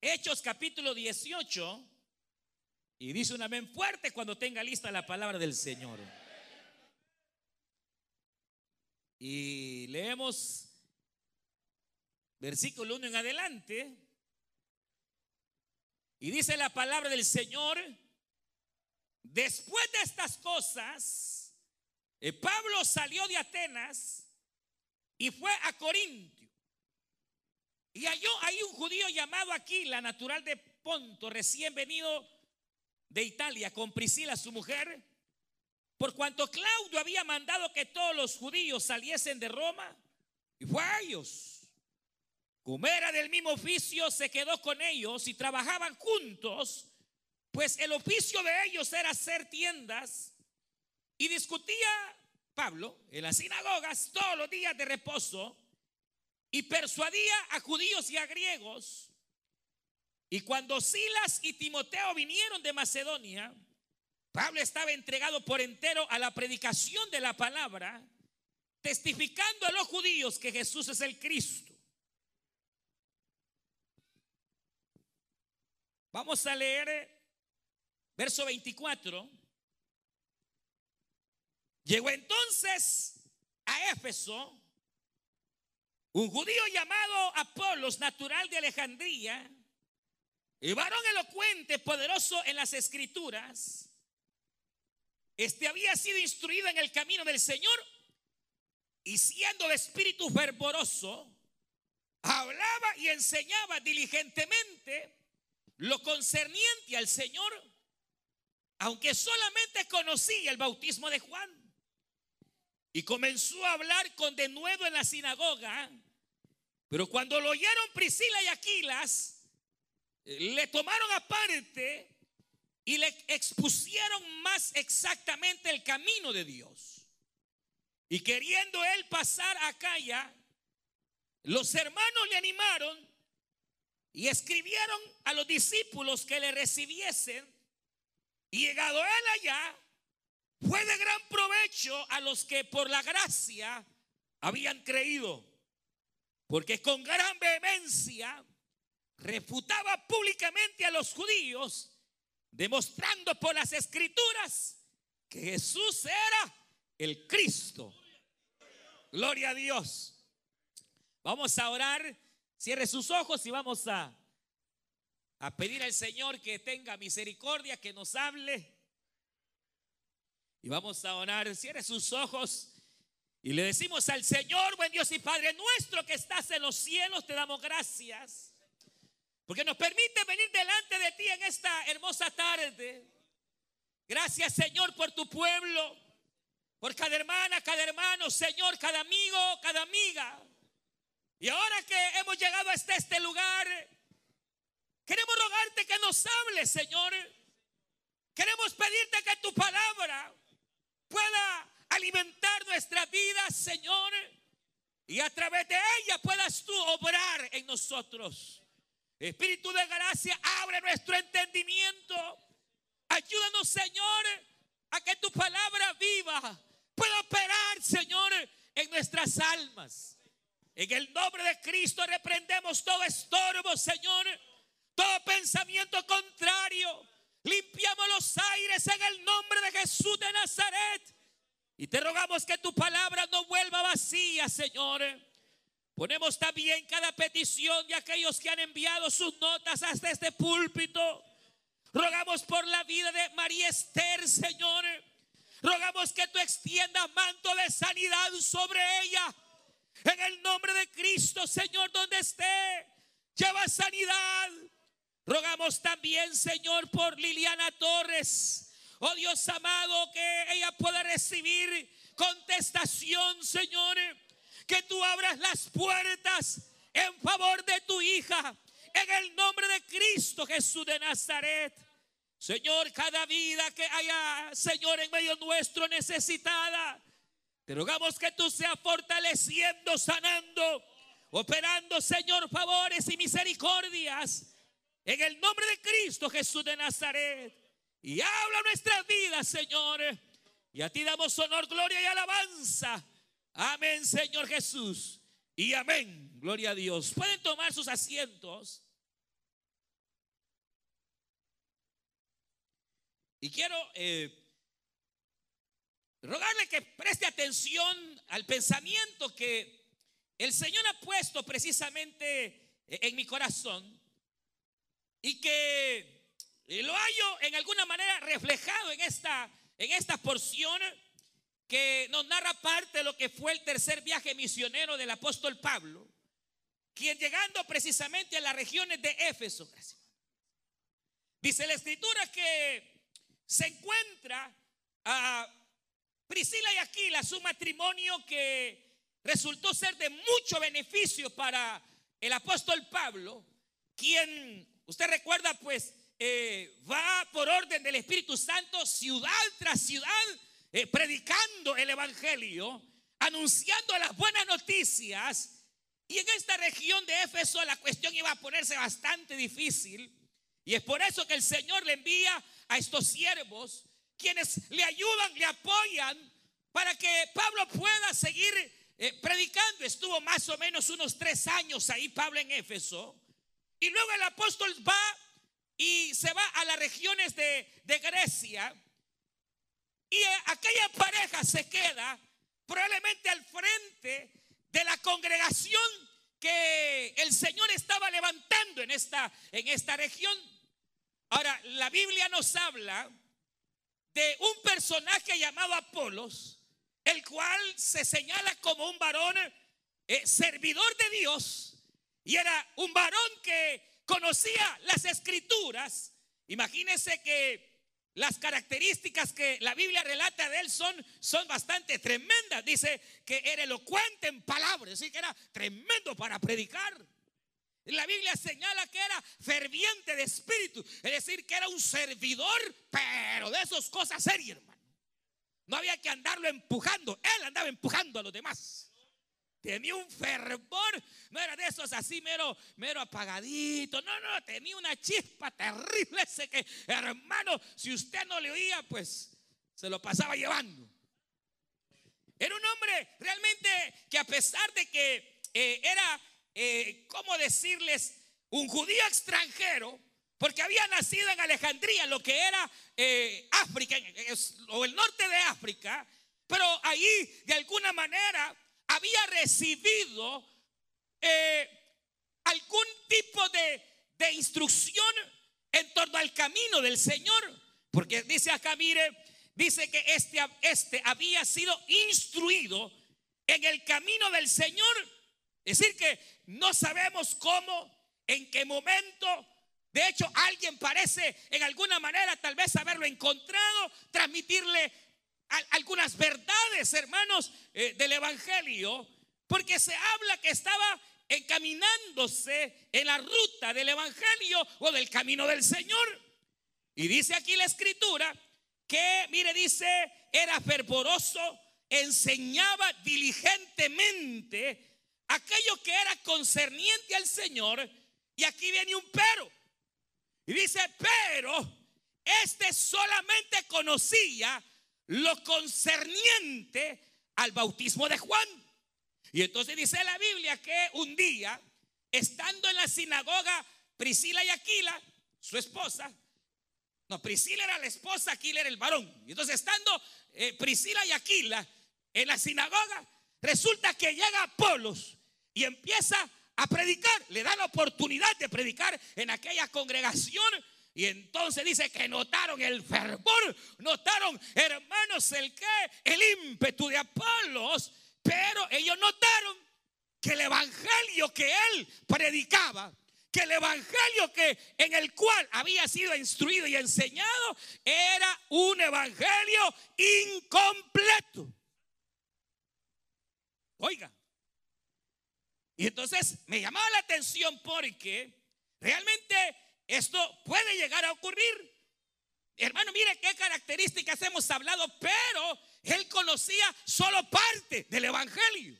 Hechos capítulo 18 y dice un amén fuerte cuando tenga lista la palabra del Señor. Y leemos versículo 1 en adelante. Y dice la palabra del Señor, después de estas cosas, eh, Pablo salió de Atenas y fue a Corintio. Y halló ahí un judío llamado Aquila, natural de Ponto, recién venido de Italia, con Priscila, su mujer, por cuanto Claudio había mandado que todos los judíos saliesen de Roma, y fue a ellos. Como era del mismo oficio, se quedó con ellos y trabajaban juntos, pues el oficio de ellos era hacer tiendas. Y discutía Pablo en las sinagogas todos los días de reposo y persuadía a judíos y a griegos. Y cuando Silas y Timoteo vinieron de Macedonia, Pablo estaba entregado por entero a la predicación de la palabra, testificando a los judíos que Jesús es el Cristo. Vamos a leer verso 24. Llegó entonces a Éfeso un judío llamado Apolos, natural de Alejandría, y varón elocuente, poderoso en las escrituras. Este había sido instruido en el camino del Señor y siendo de espíritu fervoroso, hablaba y enseñaba diligentemente lo concerniente al Señor, aunque solamente conocía el bautismo de Juan. Y comenzó a hablar con denuedo en la sinagoga. Pero cuando lo oyeron Priscila y Aquilas, le tomaron aparte y le expusieron más exactamente el camino de Dios. Y queriendo él pasar a Acaya, los hermanos le animaron y escribieron a los discípulos que le recibiesen. Y llegado él allá, fue de gran provecho a los que por la gracia habían creído. Porque con gran vehemencia refutaba públicamente a los judíos, demostrando por las escrituras que Jesús era el Cristo. Gloria a Dios. Vamos a orar, cierre sus ojos y vamos a, a pedir al Señor que tenga misericordia, que nos hable. Y vamos a orar, cierre sus ojos. Y le decimos al Señor, buen Dios y Padre nuestro que estás en los cielos, te damos gracias porque nos permite venir delante de ti en esta hermosa tarde. Gracias Señor por tu pueblo, por cada hermana, cada hermano, Señor, cada amigo, cada amiga. Y ahora que hemos llegado hasta este lugar, queremos rogarte que nos hables, Señor. Queremos pedirte que tu palabra pueda alimentar nuestra vida, Señor. Y a través de ella puedas tú obrar en nosotros. Espíritu de gracia, abre nuestro entendimiento. Ayúdanos, Señor, a que tu palabra viva pueda operar, Señor, en nuestras almas. En el nombre de Cristo reprendemos todo estorbo, Señor, todo pensamiento contrario. Limpiamos los aires en el nombre de Jesús de Nazaret. Y te rogamos que tu palabra no vuelva vacía, Señor Ponemos también cada petición de aquellos que han enviado sus notas hasta este púlpito. Rogamos por la vida de María Esther, Señor. Rogamos que tú extiendas manto de sanidad sobre ella. En el nombre de Cristo, Señor, donde esté, lleva sanidad. Rogamos también, Señor, por Liliana Torres. Oh Dios amado, que ella pueda recibir contestación, Señor que tú abras las puertas en favor de tu hija. En el nombre de Cristo Jesús de Nazaret. Señor, cada vida que haya, Señor, en medio nuestro necesitada, te rogamos que tú seas fortaleciendo, sanando, operando, Señor, favores y misericordias. En el nombre de Cristo Jesús de Nazaret. Y habla nuestras vidas, Señor. Y a ti damos honor, gloria y alabanza. Amén, Señor Jesús. Y amén, gloria a Dios. Pueden tomar sus asientos. Y quiero eh, rogarle que preste atención al pensamiento que el Señor ha puesto precisamente eh, en mi corazón y que lo hallo en alguna manera reflejado en esta, en esta porción que nos narra parte de lo que fue el tercer viaje misionero del apóstol Pablo, quien llegando precisamente a las regiones de Éfeso, dice la escritura que se encuentra a Priscila y Aquila, su matrimonio que resultó ser de mucho beneficio para el apóstol Pablo, quien, usted recuerda, pues eh, va por orden del Espíritu Santo ciudad tras ciudad, eh, predicando el Evangelio, anunciando las buenas noticias. Y en esta región de Éfeso la cuestión iba a ponerse bastante difícil. Y es por eso que el Señor le envía a estos siervos, quienes le ayudan, le apoyan, para que Pablo pueda seguir eh, predicando. Estuvo más o menos unos tres años ahí Pablo en Éfeso. Y luego el apóstol va y se va a las regiones de, Grecia. Y aquella pareja se queda probablemente al frente de la congregación que el Señor estaba levantando en esta, en esta región. Ahora, la Biblia nos habla de un personaje llamado Apolos, el cual se señala como un varón eh, servidor de Dios, y era un varón que conocía las escrituras. Imagínense que las características que la Biblia relata de él son, son bastante tremendas. Dice que era elocuente en palabras, decir, que era tremendo para predicar. La Biblia señala que era ferviente de espíritu, es decir, que era un servidor, pero de esas cosas serias, hermano. No había que andarlo empujando, él andaba empujando a los demás. Tenía un fervor, no era de esos así mero, mero apagadito, no, no, tenía una chispa terrible ese que, hermano, si usted no le oía, pues se lo pasaba llevando. Era un hombre realmente que a pesar de que eh, era eh, ¿cómo decirles? Un judío extranjero, porque había nacido en Alejandría, lo que era eh, África, o el norte de África, pero ahí de alguna manera había recibido eh, algún tipo de, de, instrucción en torno al camino del Señor. Porque dice acá, mire, dice que este, este había sido instruido en el camino del Señor es decir, que no sabemos cómo, en qué momento. De hecho, alguien parece en alguna manera tal vez haberlo encontrado, transmitirle algunas verdades, hermanos, eh, del Evangelio, porque se habla que estaba encaminándose en la ruta del Evangelio o del camino del Señor. Y dice aquí la escritura que, mire, dice, era fervoroso, enseñaba diligentemente aquello que era concerniente al Señor. Y aquí viene un pero. Y dice, pero este solamente conocía lo concerniente al bautismo de Juan. Y entonces dice la Biblia que un día, estando en la sinagoga, Priscila y Aquila, su esposa, no, Priscila era la esposa, Aquila era el varón. Y entonces estando eh, Priscila y Aquila en la sinagoga, resulta que llega Apolos y empieza a predicar. Le da la oportunidad de predicar en aquella congregación. Y entonces dice que notaron el fervor, notaron, hermanos, el que, el ímpetu de Apolos. Pero ellos notaron que el evangelio que él predicaba, que el evangelio que en el cual había sido instruido y enseñado era un evangelio incompleto. Oiga, y entonces me llamaba la atención porque realmente esto puede llegar a ocurrir. Hermano, mire qué características hemos hablado, pero él conocía solo parte del Evangelio.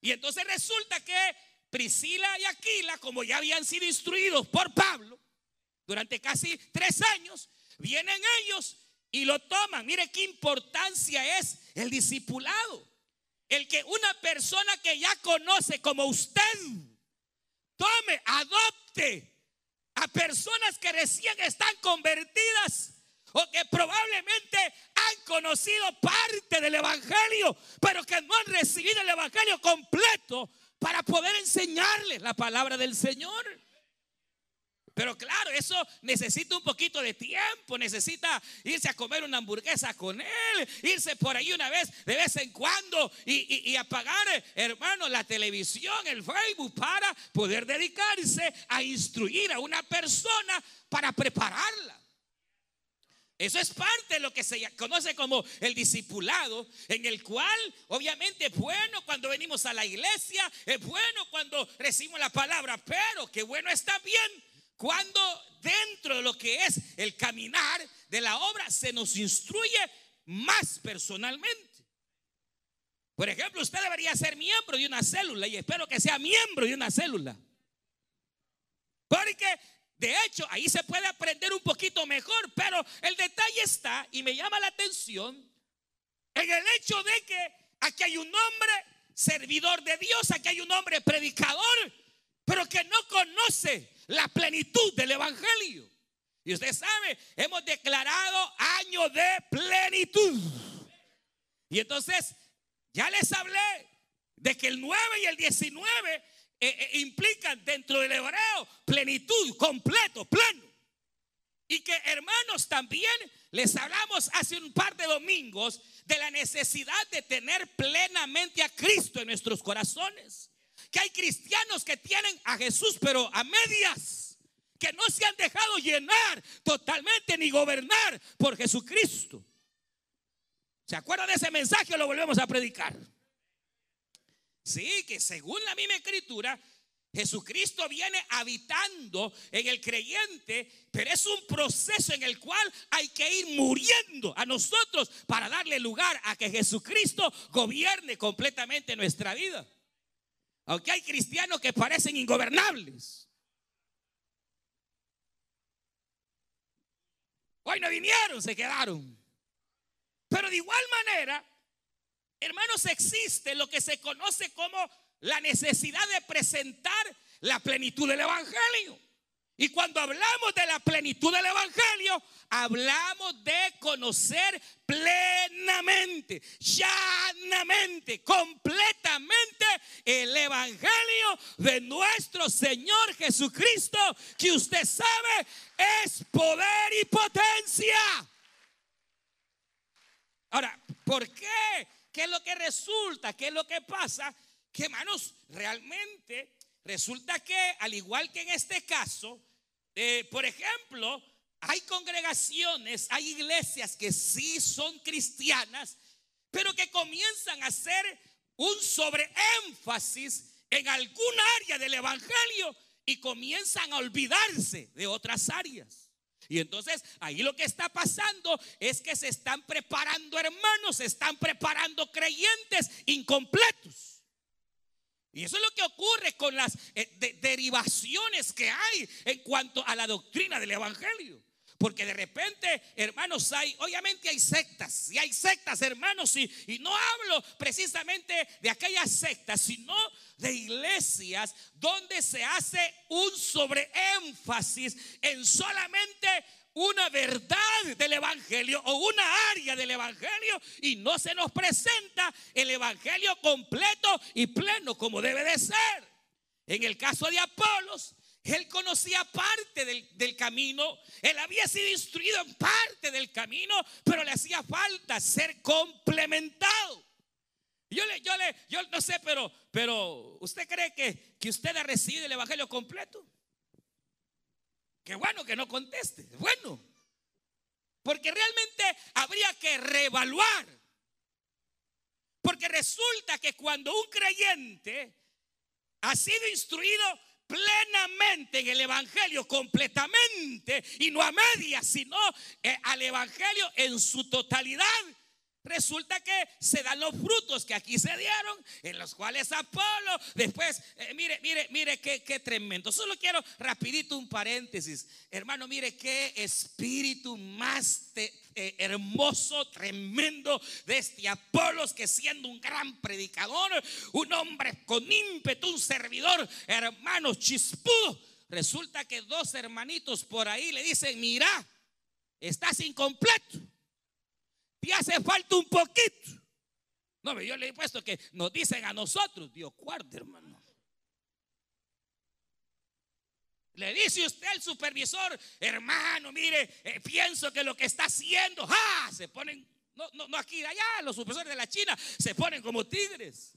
Y entonces resulta que Priscila y Aquila, como ya habían sido instruidos por Pablo durante casi tres años, vienen ellos y lo toman. Mire qué importancia es el discipulado. El que una persona que ya conoce como usted tome, adopte a personas que recién están convertidas o que probablemente han conocido parte del Evangelio, pero que no han recibido el Evangelio completo para poder enseñarles la palabra del Señor. Pero claro, eso necesita un poquito de tiempo, necesita irse a comer una hamburguesa con él, irse por ahí una vez, de vez en cuando, y, apagar, hermano, la televisión, el Facebook, para poder dedicarse a instruir a una persona para prepararla. Eso es parte de lo que se conoce como el discipulado, en el cual obviamente es bueno cuando venimos a la iglesia, es bueno cuando recibimos la palabra, pero qué bueno está bien cuando dentro de lo que es el caminar de la obra se nos instruye más personalmente. Por ejemplo, usted debería ser miembro de una célula y espero que sea miembro de una célula. Porque de hecho, ahí se puede aprender un poquito mejor, pero el detalle está, y me llama la atención, en el hecho de que aquí hay un hombre servidor de Dios, aquí hay un hombre predicador, pero que no conoce la plenitud del Evangelio. Y usted sabe, hemos declarado año de plenitud. Y entonces, ya les hablé de que el 9 y el 19 eh, eh, implican dentro del hebreo plenitud, completo, pleno. Y que hermanos también les hablamos hace un par de domingos de la necesidad de tener plenamente a Cristo en nuestros corazones. Que hay cristianos que tienen a Jesús pero a medias. Que no se han dejado llenar totalmente ni gobernar por Jesucristo. ¿Se acuerdan de ese mensaje o lo volvemos a predicar? Sí, que según la misma escritura, Jesucristo viene habitando en el creyente, pero es un proceso en el cual hay que ir muriendo a nosotros para darle lugar a que Jesucristo gobierne completamente nuestra vida. Aunque hay cristianos que parecen ingobernables. Hoy no vinieron, se quedaron. Pero de igual manera, Hermanos, existe lo que se conoce como la necesidad de presentar la plenitud del Evangelio. Y cuando hablamos de la plenitud del Evangelio, hablamos de conocer plenamente, llanamente, completamente el Evangelio de nuestro Señor Jesucristo, que usted sabe es poder y potencia. Ahora, ¿por qué ¿Qué es lo que resulta? ¿Qué es lo que pasa? Que hermanos, realmente resulta que al igual que en este caso, eh, por ejemplo, hay congregaciones, hay iglesias que sí son cristianas, pero que comienzan a hacer un sobreénfasis en algún área del Evangelio y comienzan a olvidarse de otras áreas. Y entonces ahí lo que está pasando es que se están preparando hermanos, se están preparando creyentes incompletos. Y eso es lo que ocurre con las eh, derivaciones que hay en cuanto a la doctrina del Evangelio. Porque de repente, hermanos, hay, obviamente hay sectas, y hay sectas, hermanos, y, y no hablo precisamente de aquellas sectas, sino de iglesias donde se hace un sobreénfasis en solamente una verdad del Evangelio o una área del Evangelio y no se nos presenta el Evangelio completo y pleno como debe de ser. En el caso de Apolos, él conocía parte del, del, camino, él había sido instruido en parte del camino, pero le hacía falta ser complementado. Yo le, yo le, yo no sé, pero, pero ¿usted cree que, que usted ha recibido el Evangelio completo? Qué bueno que no conteste, bueno. Porque realmente habría que reevaluar. Porque resulta que cuando un creyente ha sido instruido plenamente en el Evangelio, completamente, y no a medias, sino eh, al Evangelio en su totalidad, Resulta que se dan los frutos que aquí se dieron, en los cuales Apolo, después, eh, mire, mire, mire qué, tremendo. Solo quiero rapidito un paréntesis. Hermano, mire qué espíritu más eh, hermoso, tremendo de este Apolos, que siendo un gran predicador, un hombre con ímpetu, un servidor, hermano chispudo. Resulta que dos hermanitos por ahí le dicen, mira, estás incompleto. Te hace falta un poquito. No, yo le he puesto que nos dicen a nosotros, Dios cuarto, hermano. Le dice usted al supervisor, hermano, mire, eh, pienso que lo que está haciendo, ¡ah! Se ponen, no, no, no aquí, allá, los supervisores de la China se ponen como tigres.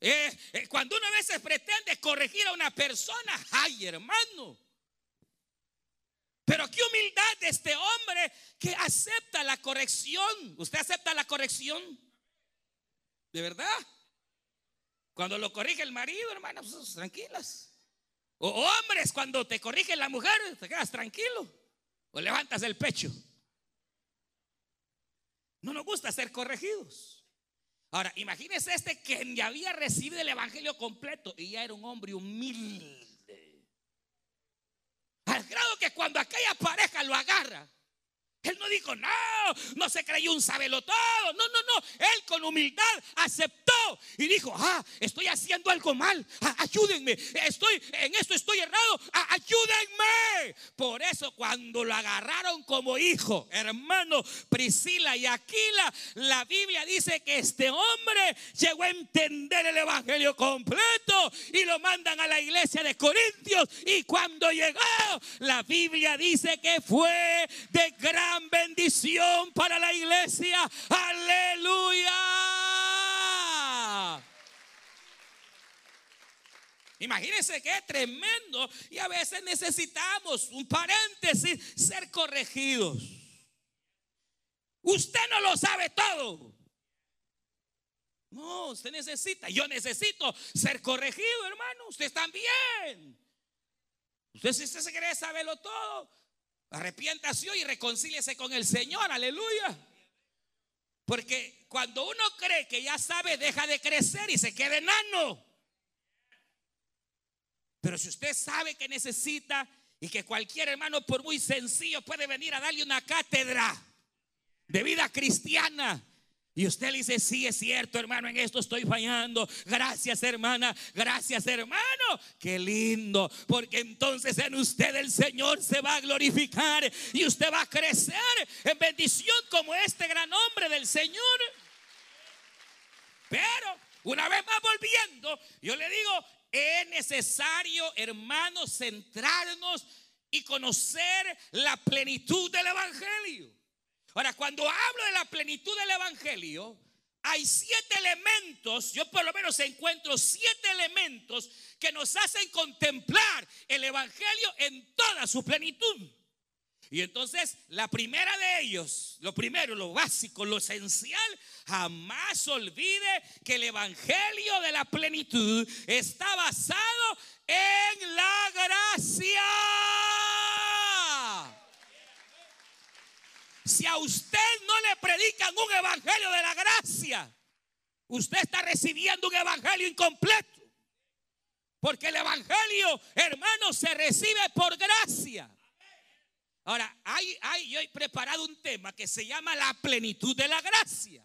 Eh, eh, cuando uno a veces pretende corregir a una persona, ay hermano. Pero qué humildad de este hombre que acepta la corrección. ¿Usted acepta la corrección? ¿De verdad? Cuando lo corrige el marido, hermano, pues, tranquilas. O hombres, cuando te corrige la mujer, te quedas tranquilo. O levantas el pecho. No nos gusta ser corregidos. Ahora, imagínese este que ya había recibido el evangelio completo y ya era un hombre humilde. Grado que cuando aquella pareja lo agarra, él no dijo, no, no se creyó un sabelo todo. No, no, no. Él con humildad aceptó y dijo, ah, estoy haciendo algo mal. Ah, ayúdenme. Estoy, en esto estoy errado. Ah, ayúdenme. Por eso cuando lo agarraron como hijo, hermano Priscila y Aquila, la Biblia dice que este hombre llegó a entender el evangelio completo y lo mandan a la iglesia de Corintios. Y cuando llegó, la Biblia dice que fue de gran bendición para la iglesia. Aleluya. Imagínense que es tremendo y a veces necesitamos, un paréntesis, ser corregidos. Usted no lo sabe todo. No, usted necesita, yo necesito ser corregido, hermano. Usted también. Usted si usted se quiere saberlo todo, Arrepiéntase hoy y reconcíliese con el Señor, aleluya. Porque cuando uno cree que ya sabe, deja de crecer y se queda enano. Pero si usted sabe que necesita y que cualquier hermano, por muy sencillo, puede venir a darle una cátedra de vida cristiana, y usted le dice, sí, es cierto, hermano, en esto estoy fallando. Gracias, hermana. Gracias, hermano. Qué lindo. Porque entonces en usted el Señor se va a glorificar y usted va a crecer en bendición como este gran hombre del Señor. Pero, una vez más volviendo, yo le digo, es necesario, hermanos, centrarnos y conocer la plenitud del Evangelio. Ahora, cuando hablo de la plenitud del Evangelio, hay siete elementos, yo por lo menos encuentro siete elementos que nos hacen contemplar el Evangelio en toda su plenitud. Y entonces, la primera de ellos, lo primero, lo básico, lo esencial, jamás olvide que el Evangelio de la plenitud está basado en la gracia. Si a usted no le predican un evangelio de la gracia, usted está recibiendo un evangelio incompleto. Porque el evangelio, hermano, se recibe por gracia. Ahora, hay, hay, yo he preparado un tema que se llama la plenitud de la gracia.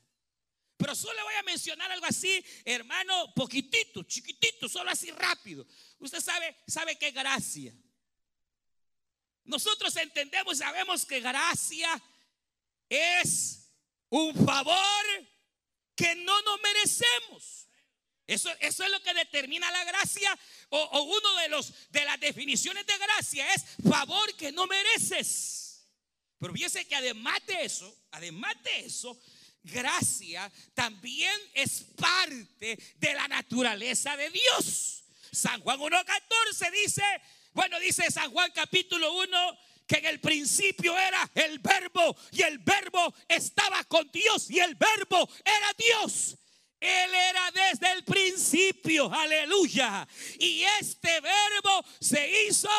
Pero solo le voy a mencionar algo así, hermano, poquitito, chiquitito, solo así rápido. Usted sabe, sabe qué gracia. Nosotros entendemos, sabemos que gracia es un favor que no nos merecemos. Eso, eso es lo que determina la gracia o, o, uno de los de las definiciones de gracia es favor que no mereces. Pero fíjese que además de eso, además de eso, gracia también es parte de la naturaleza de Dios. San Juan 1.14 dice, bueno, dice San Juan capítulo 1, que en el principio era el verbo y el Y el verbo era Dios. Él era desde el principio, aleluya. Y este verbo se hizo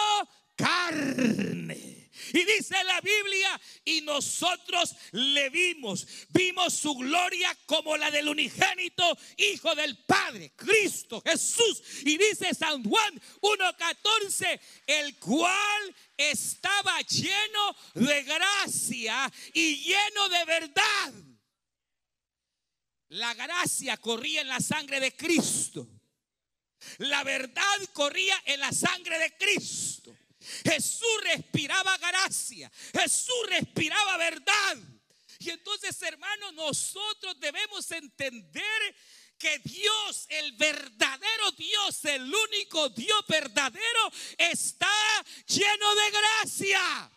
carne. Y dice la Biblia, y nosotros le vimos, vimos su gloria como la del unigénito Hijo del Padre, Cristo Jesús. Y dice San Juan 1.14, el cual estaba lleno de gracia y lleno de verdad. La gracia corría en la sangre de Cristo. La verdad corría en la sangre de Cristo. Jesús respiraba gracia. Jesús respiraba verdad. Y entonces, hermanos, nosotros debemos entender que Dios, el verdadero Dios, el único Dios verdadero, está lleno de gracia.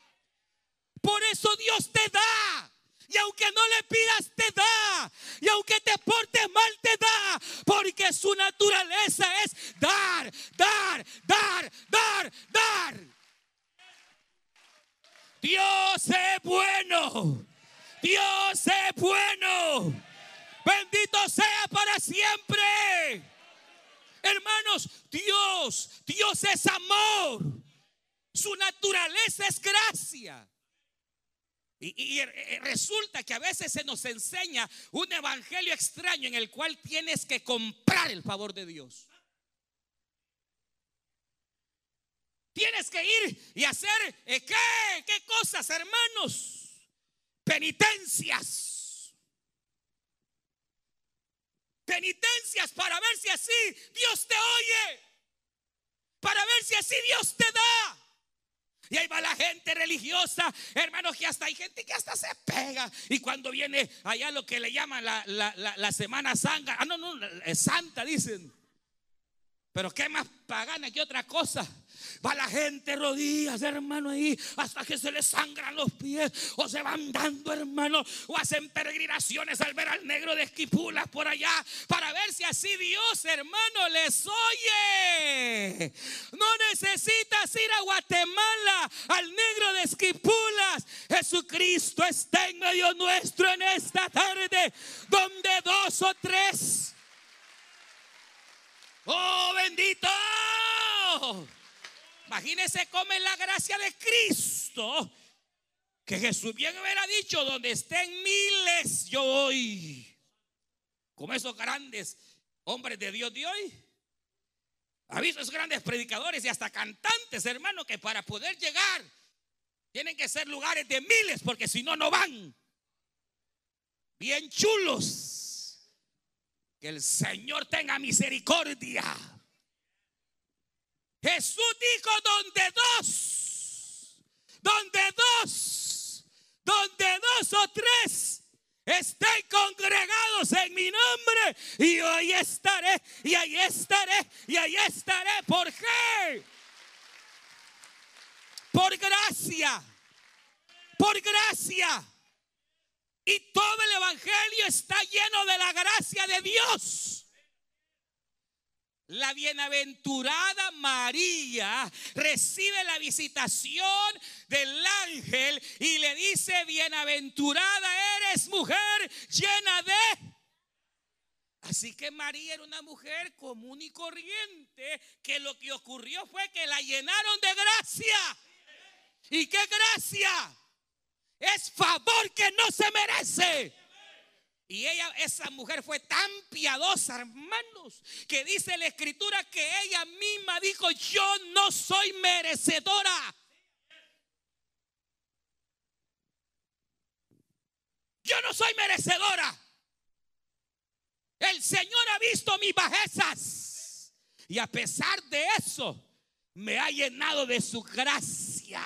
Por eso Dios te da. Y aunque no le pidas, te da. Y aunque te portes mal, te da. Porque su naturaleza es dar, dar, dar, dar, dar. Dios es bueno. Dios es bueno. Bendito sea para siempre. Hermanos, Dios, Dios es amor. Su naturaleza es gracia. Y, resulta que a veces se nos enseña un evangelio extraño en el cual tienes que comprar el favor de Dios. Tienes que ir y hacer, eh, ¿qué? ¿Qué cosas, hermanos? Penitencias. Penitencias para ver si así Dios te oye. Para ver si así Dios te da. Y ahí va la gente religiosa, hermanos, que hasta hay gente que hasta se pega. Y cuando viene allá lo que le llaman la, la Semana Santa, ah, no, no, santa, dicen. Pero qué más pagana que otra cosa. Va la gente rodillas, hermano, ahí hasta que se les sangran los pies o se van dando, hermano, o hacen peregrinaciones al ver al negro de esquipulas por allá para ver si así Dios, hermano, les oye. No necesitas ir a Guatemala al negro de esquipulas. Jesucristo está en medio nuestro en esta tarde, donde dos o tres. Oh, bendito. Imagínese cómo es la gracia de Cristo. Que Jesús bien hubiera dicho, donde estén miles, yo voy. Como esos grandes hombres de Dios de hoy. Ha visto esos grandes predicadores y hasta cantantes, hermano, que para poder llegar tienen que ser lugares de miles, porque si no, no van. Bien chulos. Que el Señor tenga misericordia. Jesús dijo, donde dos, donde dos, donde dos o tres estén congregados en mi nombre, y ahí estaré, y ahí estaré, y ahí estaré. ¿Por qué? Por gracia, por gracia. Y todo el Evangelio está lleno de la gracia de Dios. La bienaventurada María recibe la visitación del ángel y le dice, bienaventurada eres mujer llena de... Así que María era una mujer común y corriente, que lo que ocurrió fue que la llenaron de gracia. ¿Y qué gracia? Es favor que no se merece. Y ella, esa mujer fue tan piadosa, hermanos, que dice la escritura que ella misma dijo, yo no soy merecedora. Yo no soy merecedora. El Señor ha visto mis bajezas. Y a pesar de eso, me ha llenado de su gracia.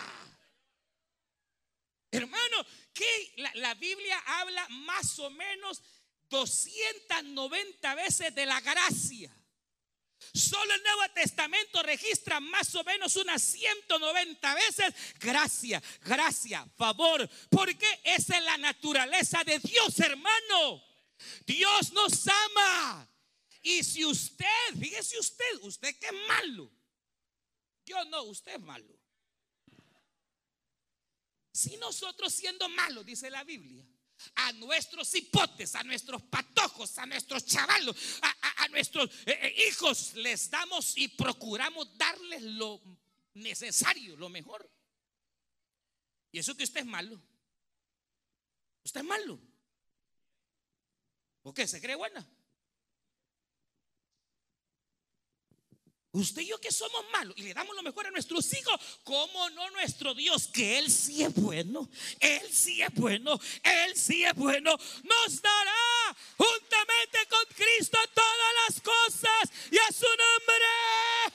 Hermano, que la, Biblia habla más o menos 290 veces de la gracia. Solo el Nuevo Testamento registra más o menos unas 190 veces gracia, gracia, favor, porque esa es la naturaleza de Dios, hermano. Dios nos ama. Y si usted, fíjese usted, usted que es malo. Yo no, usted es malo. Si nosotros siendo malos, dice la Biblia, a nuestros hipotes, a nuestros patojos, a nuestros chavalos, a, nuestros eh, eh, hijos, les damos y procuramos darles lo necesario, lo mejor. Y eso que usted es malo. Usted es malo. ¿O qué? ¿Se cree buena? Usted y yo que somos malos y le damos lo mejor a nuestros hijos, ¿cómo no nuestro Dios? Que Él sí es bueno, Él sí es bueno, Él sí es bueno, nos dará juntamente con Cristo todas las cosas y a su nombre.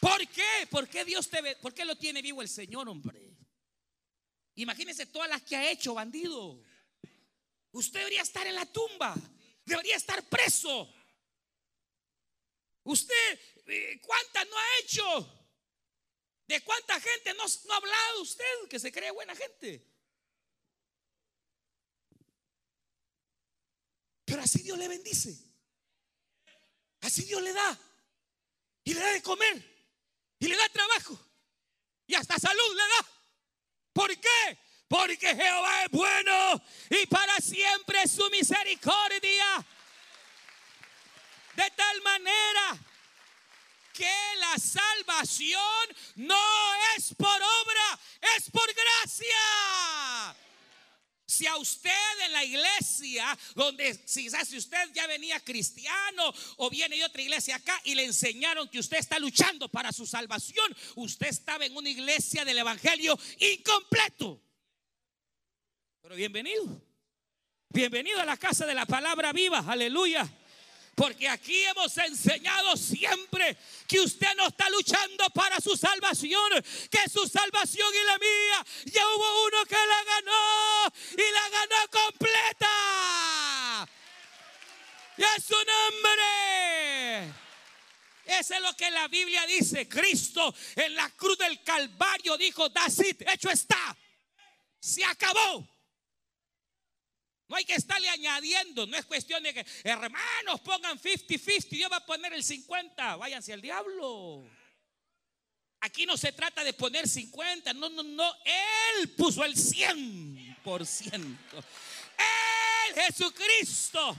¿Por qué? por qué Dios te ve, por qué lo tiene vivo el Señor, hombre. Imagínese todas las que ha hecho, bandido. Usted debería estar en la tumba, debería estar preso. Usted, eh, ¿cuántas no ha hecho? ¿De cuánta gente no, ha hablado usted que se cree buena gente? Pero así Dios le bendice. Así Dios le da. Y le da de comer. Y le da trabajo. Y hasta salud le da. ¿Por qué? Porque Jehová es bueno y para siempre su misericordia. De tal manera que la salvación no es por obra, es por gracia. Si a usted en la iglesia, donde quizás si usted ya venía cristiano o viene de otra iglesia acá y le enseñaron que usted está luchando para su salvación, usted estaba en una iglesia del evangelio incompleto. Pero bienvenido. Bienvenido a la casa de la palabra viva. Aleluya. Porque aquí hemos enseñado siempre que usted no está luchando para su salvación, que su salvación y la mía, ya hubo uno que la ganó y la ganó completa. Y es su nombre. Eso es lo que la Biblia dice. Cristo en la cruz del Calvario dijo, that's hecho está. Se acabó. No hay que estarle añadiendo, no es cuestión de que hermanos pongan 50-50, Dios va a poner el 50, váyanse al diablo. Aquí no se trata de poner 50, no, no, no, Él puso el 100%. Él, Jesucristo.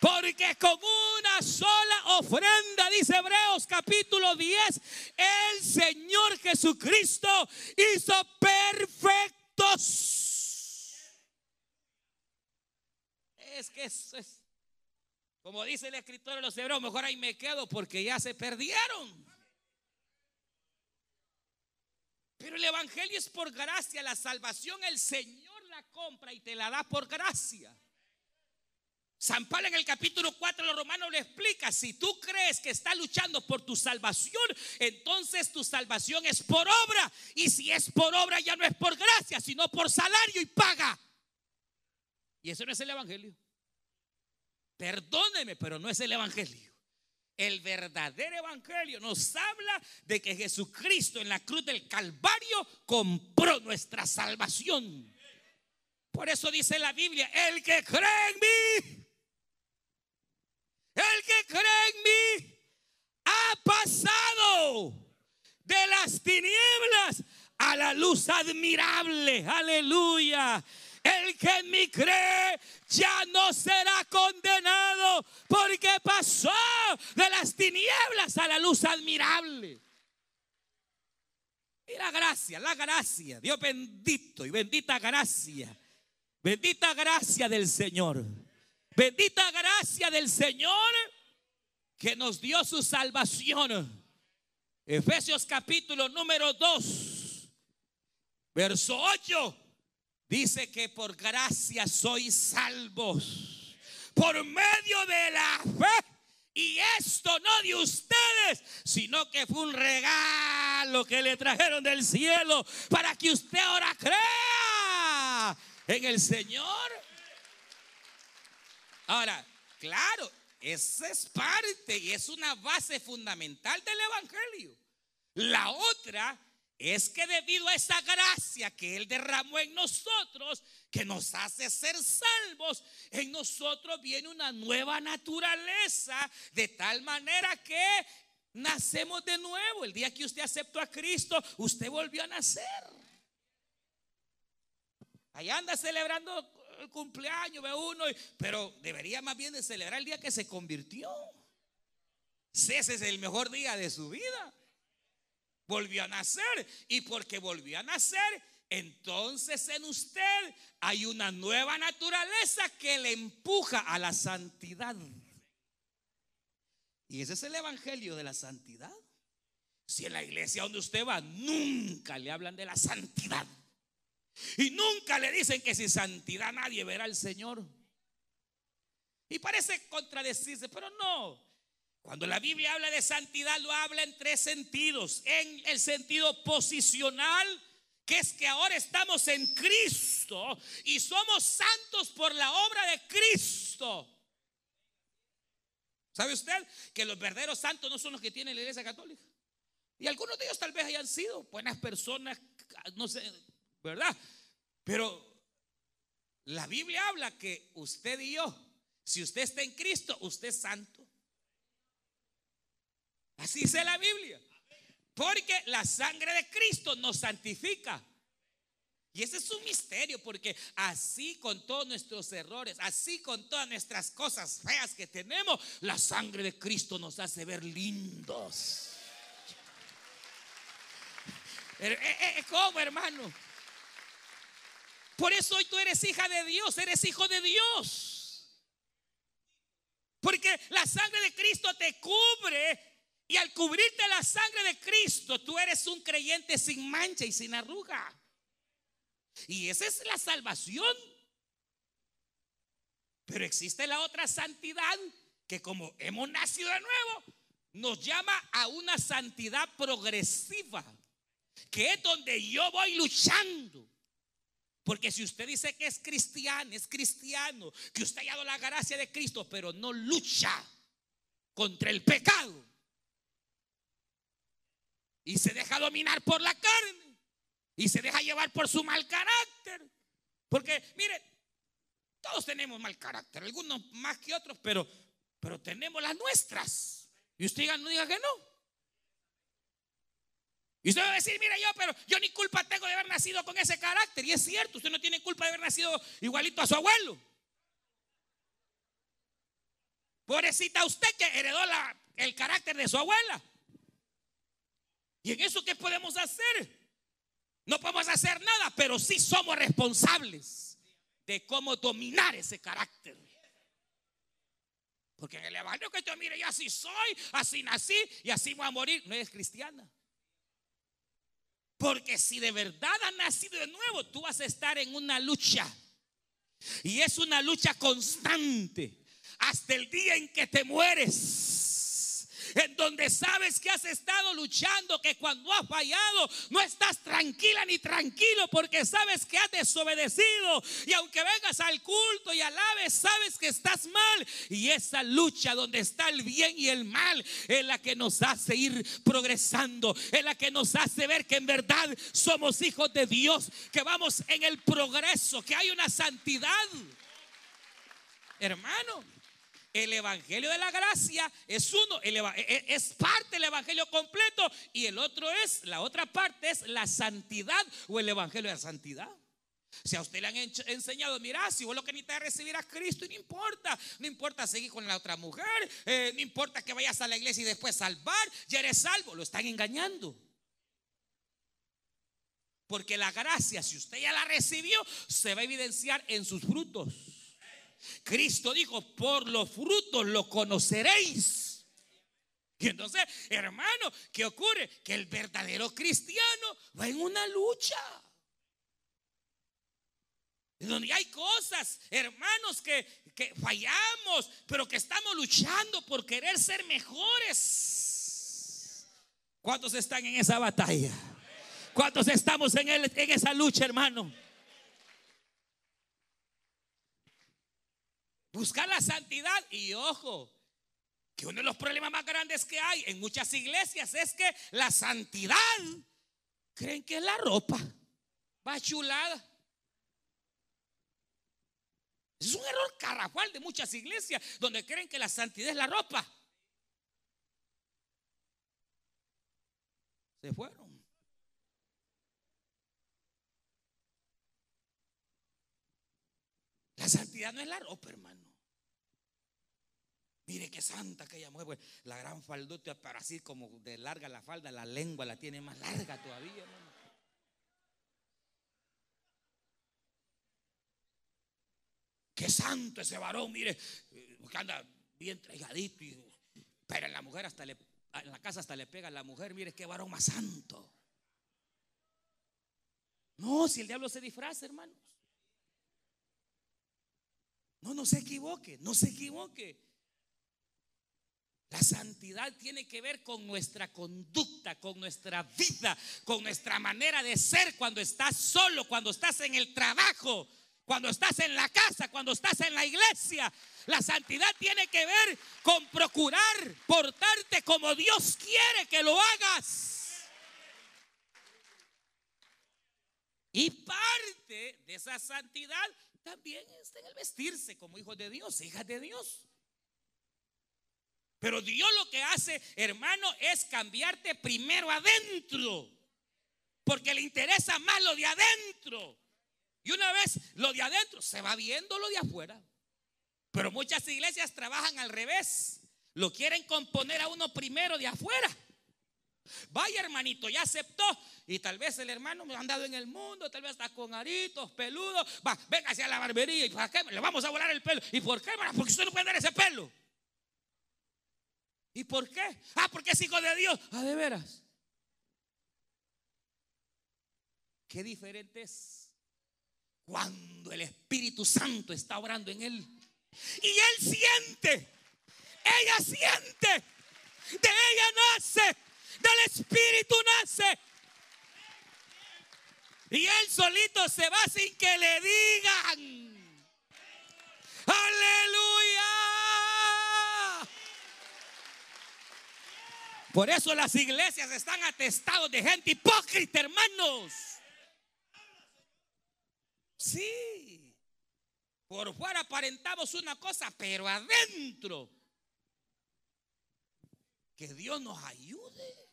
Porque con una sola ofrenda, dice Hebreos capítulo 10, el Señor Jesucristo hizo perfectos es que eso es, como dice el escritor de los hebreos, mejor ahí me quedo porque ya se perdieron. Pero el Evangelio es por gracia, la salvación el Señor la compra y te la da por gracia. San Pablo en el capítulo 4 de los romanos le explica, si tú crees que está luchando por tu salvación, entonces tu salvación es por obra. Y si es por obra ya no es por gracia, sino por salario y paga. Y eso no es el Evangelio. Perdóneme, pero no es el Evangelio. El verdadero Evangelio nos habla de que Jesucristo en la cruz del Calvario compró nuestra salvación. Por eso dice la Biblia, el que cree en mí, el que cree en mí, ha pasado de las tinieblas a la luz admirable. Aleluya. El que en mí cree ya no será condenado porque pasó de las tinieblas a la luz admirable. Y la gracia, la gracia, Dios bendito y bendita gracia, bendita gracia del Señor, bendita gracia del Señor que nos dio su salvación. Efesios capítulo número 2, verso 8 Dice que por gracia sois salvos por medio de la fe. Y esto no de ustedes, sino que fue un regalo que le trajeron del cielo para que usted ahora crea en el Señor. Ahora, claro, esa es parte y es una base fundamental del Evangelio. La otra es que debido a esa gracia que Él derramó en nosotros, que nos hace ser salvos, en nosotros viene una nueva naturaleza, de tal manera que nacemos de nuevo. El día que usted aceptó a Cristo, usted volvió a nacer. Allá anda celebrando el cumpleaños, ve uno, pero debería más bien de celebrar el día que se convirtió. Ese es el mejor día de su vida volvió a nacer. Y porque volvió a nacer, entonces en usted hay una nueva naturaleza que le empuja a la santidad. Y ese es el evangelio de la santidad. Si en la iglesia donde usted va nunca le hablan de la santidad. Y nunca le dicen que sin santidad nadie verá al Señor. Y parece contradecirse, pero no. Cuando la Biblia habla de santidad, lo habla en tres sentidos. En el sentido posicional, que es que ahora estamos en Cristo y somos santos por la obra de Cristo. ¿Sabe usted que los verdaderos santos no son los que tiene la iglesia católica? Y algunos de ellos tal vez hayan sido buenas personas, no sé, ¿verdad? Pero la Biblia habla que usted y yo, si usted está en Cristo, usted es santo. Así dice la Biblia. Porque la sangre de Cristo nos santifica. Y ese es un misterio, porque así con todos nuestros errores, así con todas nuestras cosas feas que tenemos, la sangre de Cristo nos hace ver lindos. Eh, eh, eh, ¿Cómo, hermano? Por eso hoy tú eres hija de Dios, eres hijo de Dios. Porque la sangre de Cristo te cubre y al cubrirte la sangre de Cristo, tú eres un creyente sin mancha y sin arruga. Y esa es la salvación. Pero existe la otra santidad que como hemos nacido de nuevo, nos llama a una santidad progresiva, que es donde yo voy luchando. Porque si usted dice que es cristiano, es cristiano, que usted ha dado la gracia de Cristo, pero no lucha contra el pecado y se deja dominar por la carne, y se deja llevar por su mal carácter. Porque, mire, todos tenemos mal carácter, algunos más que otros, pero, pero tenemos las nuestras. Y usted no diga que no. Y usted va a decir, mira yo, pero yo ni culpa tengo de haber nacido con ese carácter. Y es cierto, usted no tiene culpa de haber nacido igualito a su abuelo. Pobrecita usted que heredó el carácter de su abuela. ¿Y en eso qué podemos hacer? No podemos hacer nada, pero sí somos responsables de cómo dominar ese carácter. Porque en el evangelio que yo mire, yo así soy, así nací y así voy a morir, no eres cristiana. Porque si de verdad has nacido de nuevo, tú vas a estar en una lucha. Y es una lucha constante hasta el día en que te mueres en donde sabes que has estado luchando, que cuando has fallado no estás tranquila ni tranquilo porque sabes que has desobedecido y aunque vengas al culto y alabes, sabes que estás mal y esa lucha donde está el bien y el mal es la que nos hace ir progresando, es la que nos hace ver que en verdad somos hijos de Dios, que vamos en el progreso, que hay una santidad. Hermano, el Evangelio de la Gracia es uno, e, e, es parte del Evangelio completo y el otro es, la otra parte es la santidad o el Evangelio de la santidad. Si a usted le han enseñado, mira, si vos lo que necesitas es recibir a Cristo, y no importa, no importa seguir con la otra mujer, eh, no importa que vayas a la iglesia y después salvar, ya eres salvo, lo están engañando. Porque la gracia, si usted ya la recibió, se va a evidenciar en sus frutos. Cristo dijo, por los frutos lo conoceréis. Y entonces, hermano, ¿qué ocurre? Que el verdadero cristiano va en una lucha. Donde hay cosas, hermanos, que, que fallamos, pero que estamos luchando por querer ser mejores. ¿Cuántos están en esa batalla? ¿Cuántos estamos en, en esa lucha, hermano? Buscar la santidad y ojo, que uno de los problemas más grandes que hay en muchas iglesias es que la santidad creen que es la ropa, va chulada. Es un error carrafal de muchas iglesias donde creen que la santidad es la ropa. Se fueron. La santidad no es la ropa, hermano. Mire qué santa aquella mujer, pues, la gran faldota, para así como de larga la falda, la lengua la tiene más larga todavía, hermano. Qué santo ese varón, mire, que anda bien traigadito, pero en la mujer hasta le, en la casa hasta le pega a la mujer, mire qué varón más santo. No, si el diablo se disfraza, hermanos. No, no se equivoque, no se equivoque. La santidad tiene que ver con nuestra conducta, con nuestra vida, con nuestra manera de ser cuando estás solo, cuando estás en el trabajo, cuando estás en la casa, cuando estás en la iglesia. La santidad tiene que ver con procurar portarte como Dios quiere que lo hagas. Y parte de esa santidad también está en el vestirse como hijos de Dios, hijas de Dios. Pero Dios lo que hace, hermano, es cambiarte primero adentro. Porque le interesa más lo de adentro. Y una vez lo de adentro, se va viendo lo de afuera. Pero muchas iglesias trabajan al revés. Lo quieren componer a uno primero de afuera. Vaya hermanito, ya aceptó. Y tal vez el hermano me ha andado en el mundo, tal vez está con aritos, peludos. Va, venga hacia la barbería. ¿Y? Le vamos a volar el pelo. ¿Y por qué? Porque usted no puede dar ese pelo. ¿Y por qué? Ah, porque es hijo de Dios. Ah, de veras. Qué diferente es cuando el Espíritu Santo está orando en él. Y él siente, ella siente, de ella nace, del Espíritu nace. Y él solito se va sin que le digan. Aleluya. Por eso las iglesias están atestados de gente hipócrita, hermanos. Sí. Por fuera aparentamos una cosa, pero adentro. Que Dios nos ayude.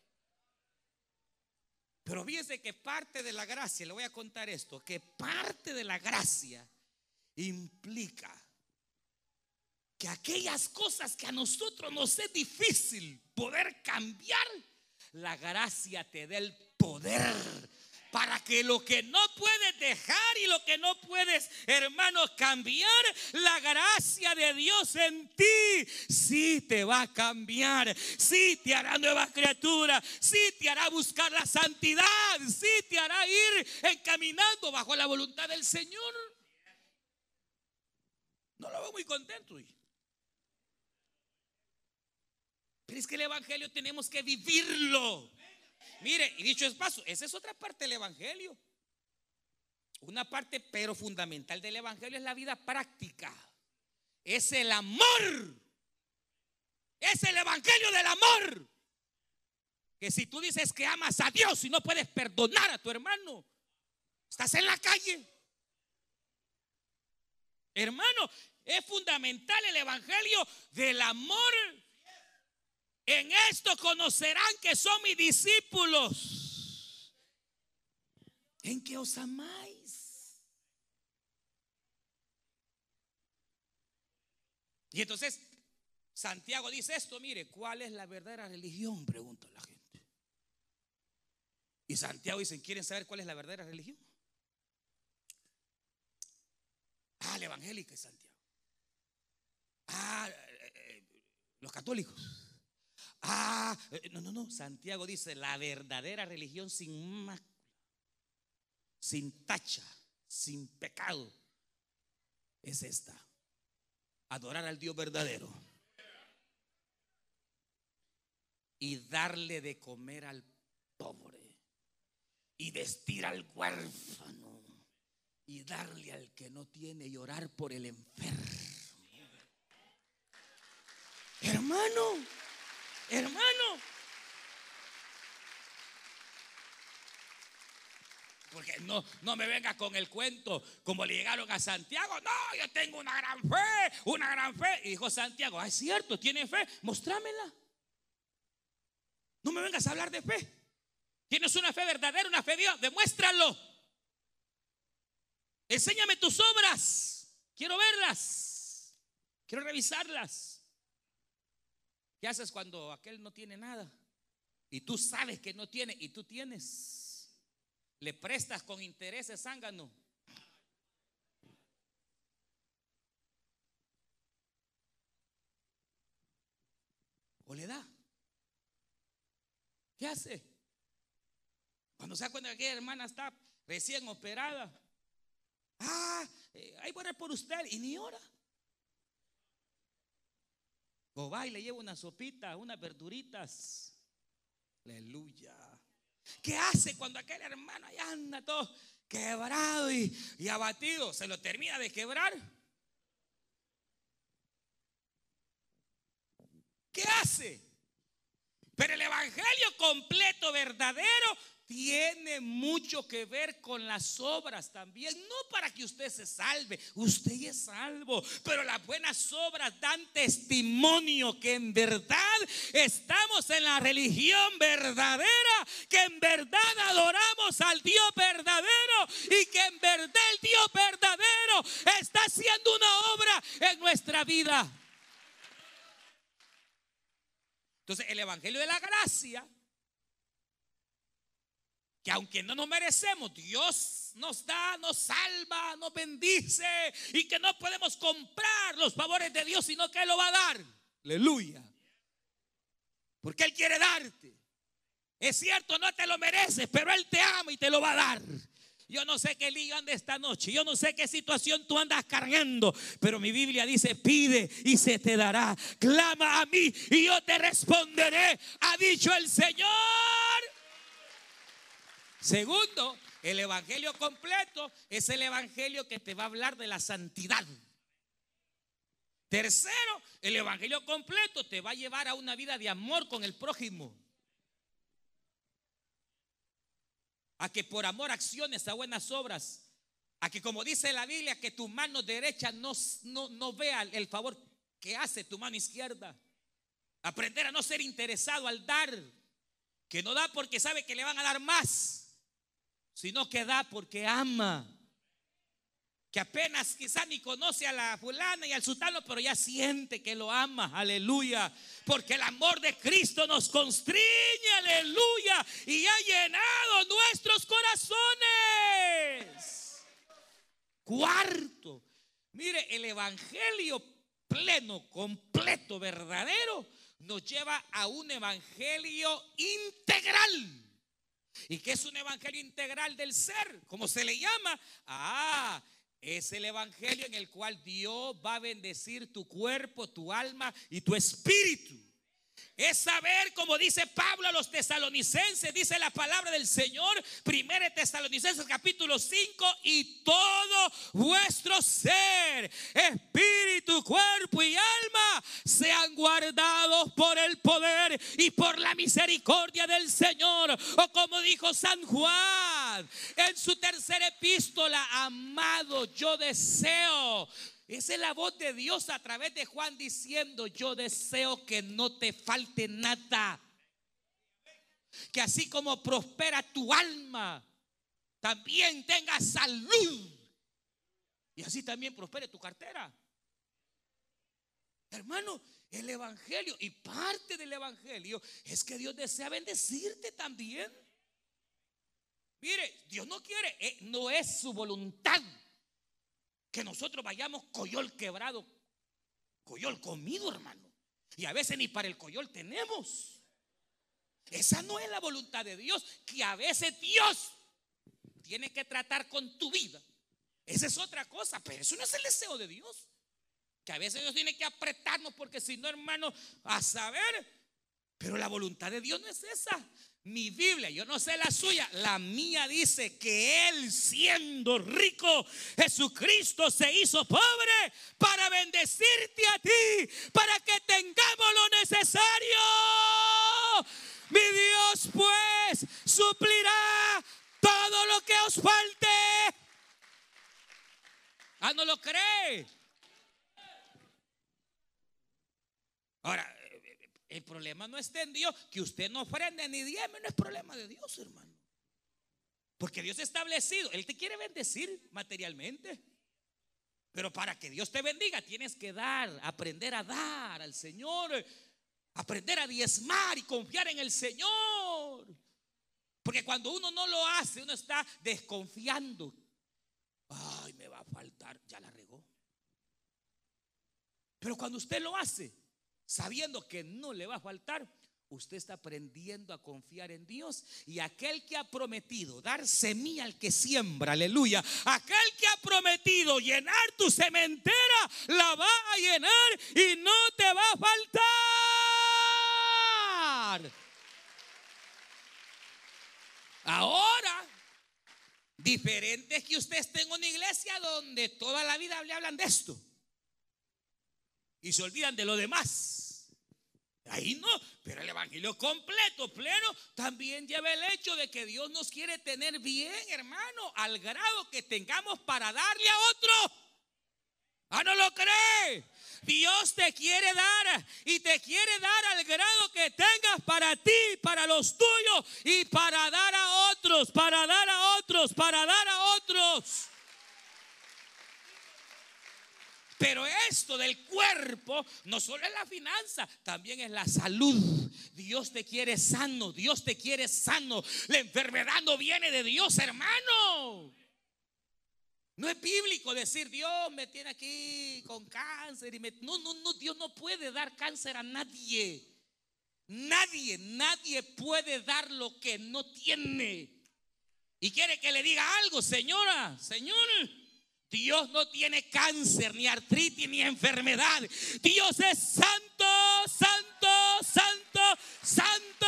Pero fíjense que parte de la gracia, le voy a contar esto, que parte de la gracia implica que aquellas cosas que a nosotros nos es difícil la gracia te dé el poder para que lo que no puedes dejar y lo que no puedes, hermanos, cambiar, la gracia de Dios en ti sí te va a cambiar, sí te hará nueva criatura, sí te hará buscar la santidad, sí te hará ir encaminando bajo la voluntad del Señor. No lo veo muy contento. Pero es que el Evangelio tenemos que vivirlo. Mire, y dicho es paso, esa es otra parte del Evangelio. Una parte, pero fundamental del Evangelio es la vida práctica. Es el amor. Es el Evangelio del amor. Que si tú dices que amas a Dios y no puedes perdonar a tu hermano, estás en la calle. Hermano, es fundamental el Evangelio del amor en esto conocerán que son mis discípulos. En que os amáis. Y entonces Santiago dice esto, mire, ¿cuál es la verdadera religión? Pregunta la gente. Y Santiago dice, ¿quieren saber cuál es la verdadera religión? Ah, la evangélica es Santiago. Ah, eh, eh, los católicos. Ah, eh, no, no, no. Santiago dice, la verdadera religión sin mácula, sin tacha, sin pecado, es esta. Adorar al Dios verdadero. Y darle de comer al pobre. Y vestir al huérfano. Y darle al que no tiene y orar por el enfermo. Hermano. Hermano. Porque no, no me venga con el cuento como le llegaron a Santiago. No, yo tengo una gran fe, una gran fe. Y dijo Santiago, ah, es cierto, tiene fe, mostrámela. No me vengas a hablar de fe. Tienes una fe verdadera, una fe de Dios, demuéstralo. Enséñame tus obras. Quiero verlas. Quiero revisarlas. ¿Qué haces cuando aquel no tiene nada? Y tú sabes que no tiene y tú tienes. Le prestas con intereses zángano. O le da. ¿Qué hace? Cuando se da cuenta que aquella hermana está recién operada. Ah, eh, ahí voy a por usted y ni ora. O va y le lleva una sopita, unas verduritas. Aleluya. ¿Qué hace cuando aquel hermano allá anda todo quebrado y, y abatido? ¿Se lo termina de quebrar? ¿Qué hace? Pero el Evangelio completo, verdadero, tiene mucho que ver con las obras también. No para que usted se salve, usted es salvo. Pero las buenas obras dan testimonio que en verdad estamos en la religión verdadera, que en verdad adoramos al Dios verdadero y que en verdad el Dios verdadero está haciendo una obra en nuestra vida. Entonces, el Evangelio de la Gracia que aunque no nos merecemos, Dios nos da, nos salva, nos bendice y que no podemos comprar los favores de Dios, sino que Él lo va a dar. Aleluya. Porque Él quiere darte. Es cierto, no te lo mereces, pero Él te ama y te lo va a dar. Yo no sé qué lío anda esta noche, yo no sé qué situación tú andas cargando, pero mi Biblia dice, pide y se te dará. Clama a mí y yo te responderé, ha dicho el Señor. Segundo, el evangelio completo es el evangelio que te va a hablar de la santidad. Tercero, el evangelio completo te va a llevar a una vida de amor con el prójimo. A que por amor acciones a buenas obras. A que como dice la Biblia, que tu mano derecha no, no, no vea el favor que hace tu mano izquierda. Aprender a no ser interesado al dar. Que no da porque sabe que le van a dar más sino que da porque ama. Que apenas quizá ni conoce a la fulana y al sultano, pero ya siente que lo ama, aleluya. Porque el amor de Cristo nos constriñe, aleluya, y ha llenado nuestros corazones. Cuarto, mire, el Evangelio pleno, completo, verdadero, nos lleva a un Evangelio integral. ¿Y qué es un evangelio integral del ser? ¿Cómo se le llama? Ah, es el evangelio en el cual Dios va a bendecir tu cuerpo, tu alma y tu espíritu. Es saber, como dice Pablo a los tesalonicenses, dice la palabra del Señor, 1 Tesalonicenses capítulo 5, y todo vuestro ser, espíritu, cuerpo y alma, sean guardados por el poder y por la misericordia del Señor. O como dijo San Juan en su tercera epístola, amado, yo deseo esa es la voz de Dios a través de Juan diciendo, yo deseo que no te falte nada. Que así como prospera tu alma, también tenga salud. Y así también prospere tu cartera. Hermano, el Evangelio y parte del Evangelio es que Dios desea bendecirte también. Mire, Dios no quiere, eh, no es su voluntad que nosotros vayamos coyol quebrado, coyol comido, hermano. Y a veces ni para el coyol tenemos. Esa no es la voluntad de Dios, que a veces Dios tiene que tratar con tu vida. Esa es otra cosa, pero eso no es el deseo de Dios. Que a veces Dios tiene que apretarnos porque si no, hermano, a saber. Pero la voluntad de Dios no es esa. Mi Biblia, yo no sé la suya, la mía dice que Él siendo rico, Jesucristo se hizo pobre para bendecirte a ti, para que tengamos lo necesario. Mi Dios pues suplirá todo lo que os falte. Ah, ¿no lo cree? Ahora, el problema no está en Dios. Que usted no ofrende ni dieme no es problema de Dios, hermano. Porque Dios ha establecido, Él te quiere bendecir materialmente. Pero para que Dios te bendiga, tienes que dar, aprender a dar al Señor, aprender a diezmar y confiar en el Señor. Porque cuando uno no lo hace, uno está desconfiando. Ay, me va a faltar, ya la regó. Pero cuando usted lo hace, sabiendo que no le va a faltar, usted está aprendiendo a confiar en Dios. Y aquel que ha prometido dar semilla al que siembra, aleluya, aquel que ha prometido llenar tu cementera, la va a llenar y no te va a faltar. Ahora, diferente que usted esté en una iglesia donde toda la vida le hablan de esto. Y se olvidan de lo demás. Ahí no, pero el Evangelio completo, pleno, también lleva el hecho de que Dios nos quiere tener bien, hermano, al grado que tengamos para darle a otro. Ah, no lo cree. Dios te quiere dar y te quiere dar al grado que tengas para ti, para los tuyos y para dar a otros, para dar a otros, para dar a otros. Pero esto del cuerpo no solo es la finanza, también es la salud. Dios te quiere sano, Dios te quiere sano. La enfermedad no viene de Dios, hermano. No es bíblico decir, Dios me tiene aquí con cáncer. Y No, no, no, Dios no puede dar cáncer a nadie. Nadie, nadie puede dar lo que no tiene. Y quiere que le diga algo, señora, señor. Dios no tiene cáncer, ni artritis, ni enfermedad. Dios es santo, santo, santo, santo.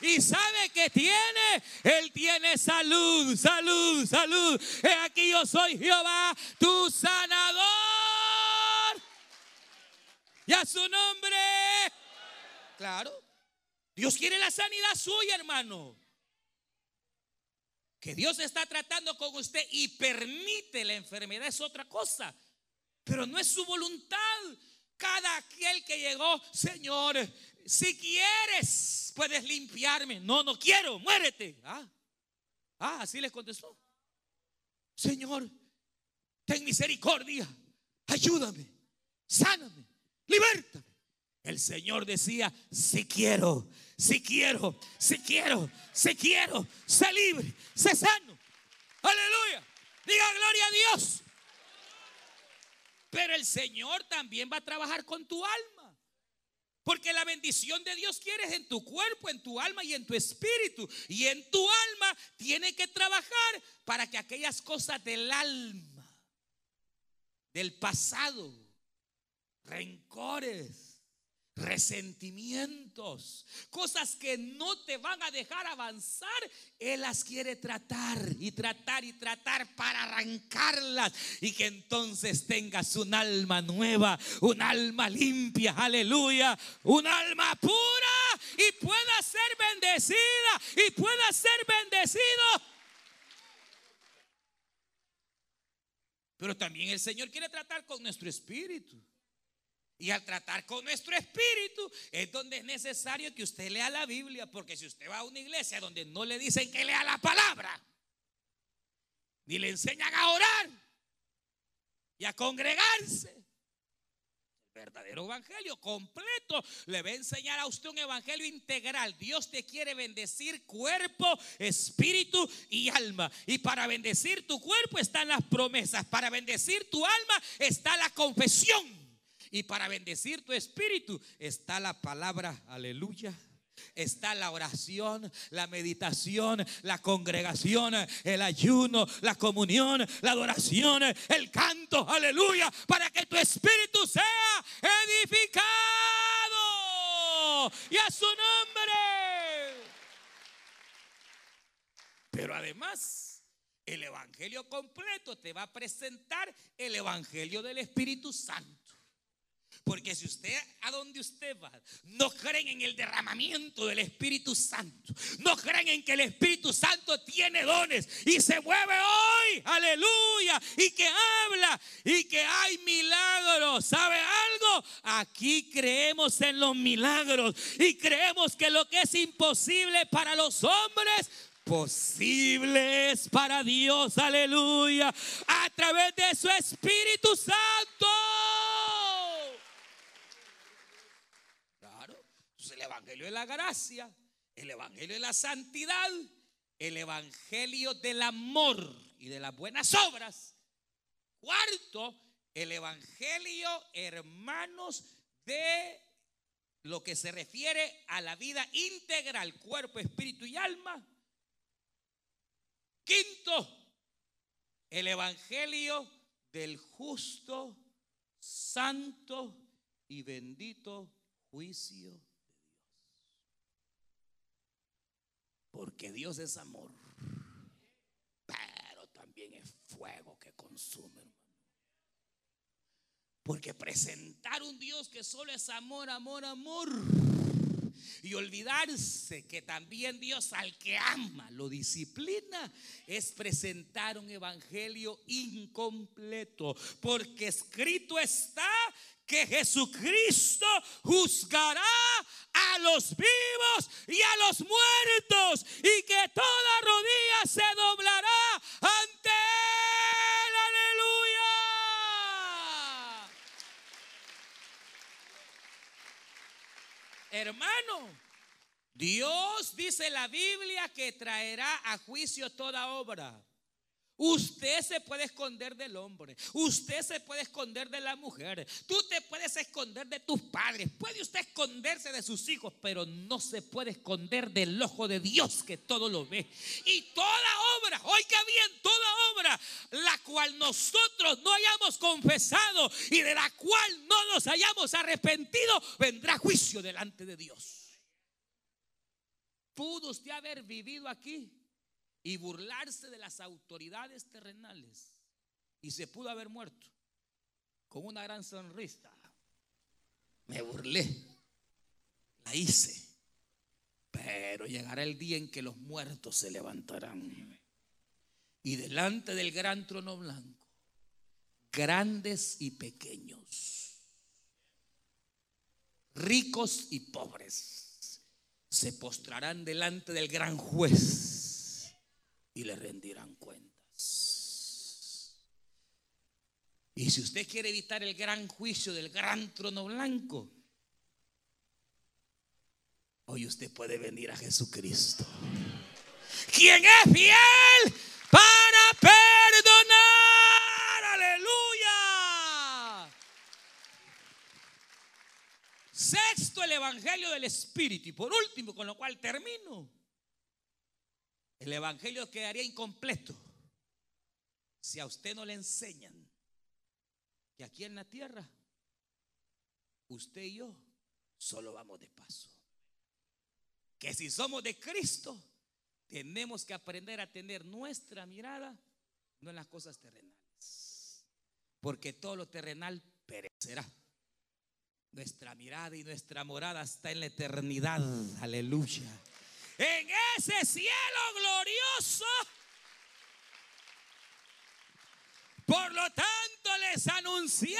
Y sabe que tiene, Él tiene salud, salud, salud. He aquí yo soy Jehová, tu sanador. Y a su nombre. Claro. Dios quiere la sanidad suya, hermano. Que Dios está tratando con usted y permite la enfermedad es otra cosa. Pero no es su voluntad. Cada aquel que llegó, Señor, si quieres, puedes limpiarme. No, no quiero, muérete. Ah, ah así les contestó. Señor, ten misericordia, ayúdame, sáname, libértame. El Señor decía, si quiero, si quiero, si quiero, si quiero, sé libre, sé sano. Aleluya. Diga gloria a Dios. Pero el Señor también va a trabajar con tu alma. Porque la bendición de Dios quieres en tu cuerpo, en tu alma y en tu espíritu. Y en tu alma tiene que trabajar para que aquellas cosas del alma, del pasado, rencores, resentimientos, cosas que no te van a dejar avanzar, Él las quiere tratar y tratar y tratar para arrancarlas y que entonces tengas un alma nueva, un alma limpia, aleluya, un alma pura y pueda ser bendecida y pueda ser bendecido. Pero también el Señor quiere tratar con nuestro espíritu. Y al tratar con nuestro espíritu es donde es necesario que usted lea la Biblia, porque si usted va a una iglesia donde no le dicen que lea la palabra, ni le enseñan a orar y a congregarse, el verdadero evangelio completo le va a enseñar a usted un evangelio integral. Dios te quiere bendecir cuerpo, espíritu y alma. Y para bendecir tu cuerpo están las promesas, para bendecir tu alma está la confesión. Y para bendecir tu espíritu está la palabra, aleluya. Está la oración, la meditación, la congregación, el ayuno, la comunión, la adoración, el canto, aleluya, para que tu espíritu sea edificado. Y a su nombre. Pero además, el Evangelio completo te va a presentar el Evangelio del Espíritu Santo. Porque si usted, a donde usted va, no creen en el derramamiento del Espíritu Santo, no creen en que el Espíritu Santo tiene dones y se mueve hoy, aleluya, y que habla y que hay milagros, ¿sabe algo? Aquí creemos en los milagros y creemos que lo que es imposible para los hombres, posible es para Dios, aleluya, a través de su Espíritu Santo. el Evangelio de la gracia, el Evangelio de la santidad, el Evangelio del amor y de las buenas obras. Cuarto, el Evangelio, hermanos, de lo que se refiere a la vida integral, cuerpo, espíritu y alma. Quinto, el Evangelio del justo, santo y bendito juicio Porque Dios es amor. también es fuego que consume. Porque presentar un Dios que solo es amor, amor, amor. Y olvidarse que también Dios al que ama lo disciplina es presentar un evangelio incompleto. Porque escrito está que Jesucristo juzgará a los vivos y a los muertos y que toda rodilla se doblará ante él. Aleluya. Hermano, Dios dice la Biblia que traerá a juicio toda obra. Usted se puede esconder del hombre. Usted se puede esconder de la mujer. Tú te puedes esconder de tus padres. Puede usted esconderse de sus hijos, pero no se puede esconder del ojo de Dios que todo lo ve. Y toda obra, oiga bien, toda obra, la cual nosotros no hayamos confesado y de la cual no nos hayamos arrepentido, vendrá juicio delante de Dios. ¿Pudo usted haber vivido aquí? Y burlarse de las autoridades terrenales. Y se pudo haber muerto con una gran sonrisa. Me burlé, la hice, pero llegará el día en que los muertos se levantarán. Y delante del gran trono blanco, grandes y pequeños, ricos y pobres, se postrarán delante del gran juez y le rendirán cuentas. Y si usted quiere evitar el gran juicio del gran trono blanco, hoy usted puede venir a Jesucristo. Quien es fiel para perdonar. Aleluya. Sexto, el Evangelio del Espíritu. Y por último, con lo cual termino. El Evangelio quedaría incompleto si a usted no le enseñan que aquí en la tierra usted y yo solo vamos de paso. Que si somos de Cristo, tenemos que aprender a tener nuestra mirada no en las cosas terrenales. Porque todo lo terrenal perecerá. Nuestra mirada y nuestra morada está en la eternidad. Aleluya en ese cielo glorioso. Por lo tanto, les anunciamos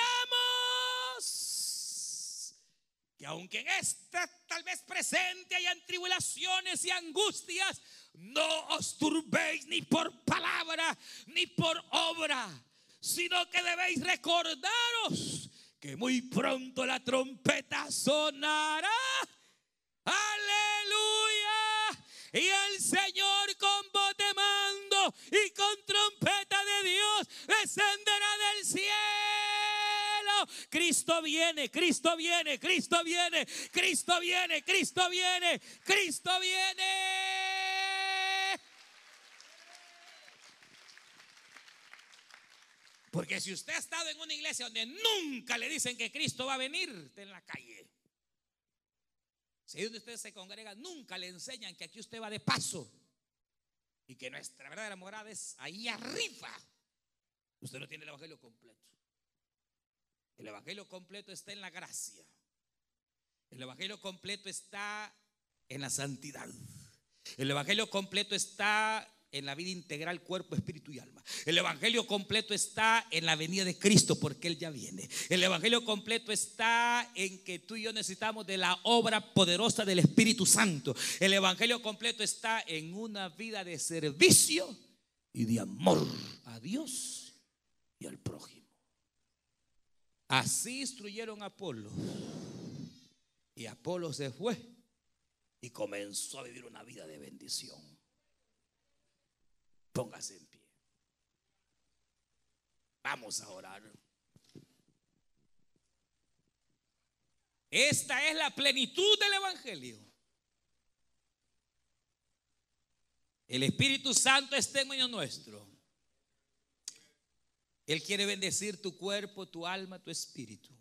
que aunque en esta tal vez presente hayan tribulaciones y angustias, no os turbéis ni por palabra ni por obra, sino que debéis recordaros que muy pronto la trompeta sonará. Aleluya. Y el Señor con voz de mando y con trompeta de Dios descenderá del cielo. Cristo viene, Cristo viene, Cristo viene, Cristo viene, Cristo viene, Cristo viene. Porque si usted ha estado en una iglesia donde nunca le dicen que Cristo va a venir, en la calle. Si donde usted se congrega, nunca le enseñan que aquí usted va de paso y que nuestra verdadera morada es ahí arriba. Usted no tiene el evangelio completo. El evangelio completo está en la gracia. El evangelio completo está en la santidad. El evangelio completo está en la vida integral, cuerpo, espíritu y alma. El Evangelio completo está en la venida de Cristo porque Él ya viene. El Evangelio completo está en que tú y yo necesitamos de la obra poderosa del Espíritu Santo. El Evangelio completo está en una vida de servicio y de amor a Dios y al prójimo. Así instruyeron a Apolo. Y Apolo se fue y comenzó a vivir una vida de bendición. Póngase en pie. Vamos a orar. Esta es la plenitud del Evangelio. El Espíritu Santo está en nuestro. Él quiere bendecir tu cuerpo, tu alma, tu espíritu.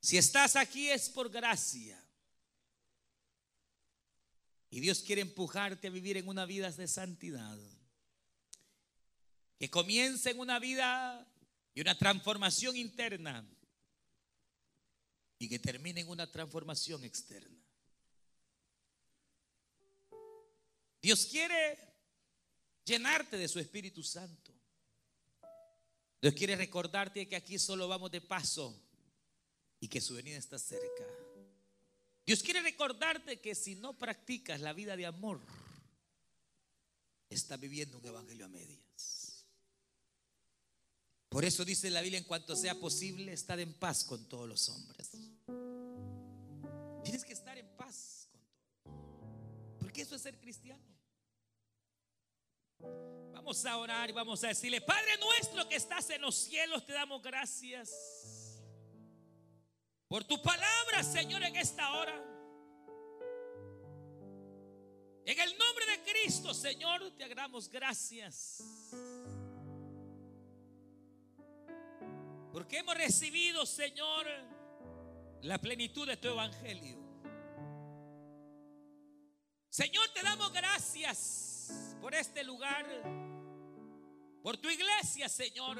Si estás aquí es por gracia. Y Dios quiere empujarte a vivir en una vida de santidad. Que comience en una vida y una transformación interna. Y que termine en una transformación externa. Dios quiere llenarte de su Espíritu Santo. Dios quiere recordarte que aquí solo vamos de paso y que su venida está cerca. Dios quiere recordarte que si no practicas la vida de amor, está viviendo un evangelio a medias. Por eso dice la Biblia, en cuanto sea posible, estar en paz con todos los hombres. Tienes que estar en paz con todos. Porque eso es ser cristiano. Vamos a orar y vamos a decirle, Padre nuestro que estás en los cielos, te damos gracias por tu palabra, Señor, en esta hora. En el nombre de Cristo, Señor, te damos gracias. Porque hemos recibido, Señor, la plenitud de tu evangelio. Señor, te damos gracias por este lugar, por tu iglesia, Señor.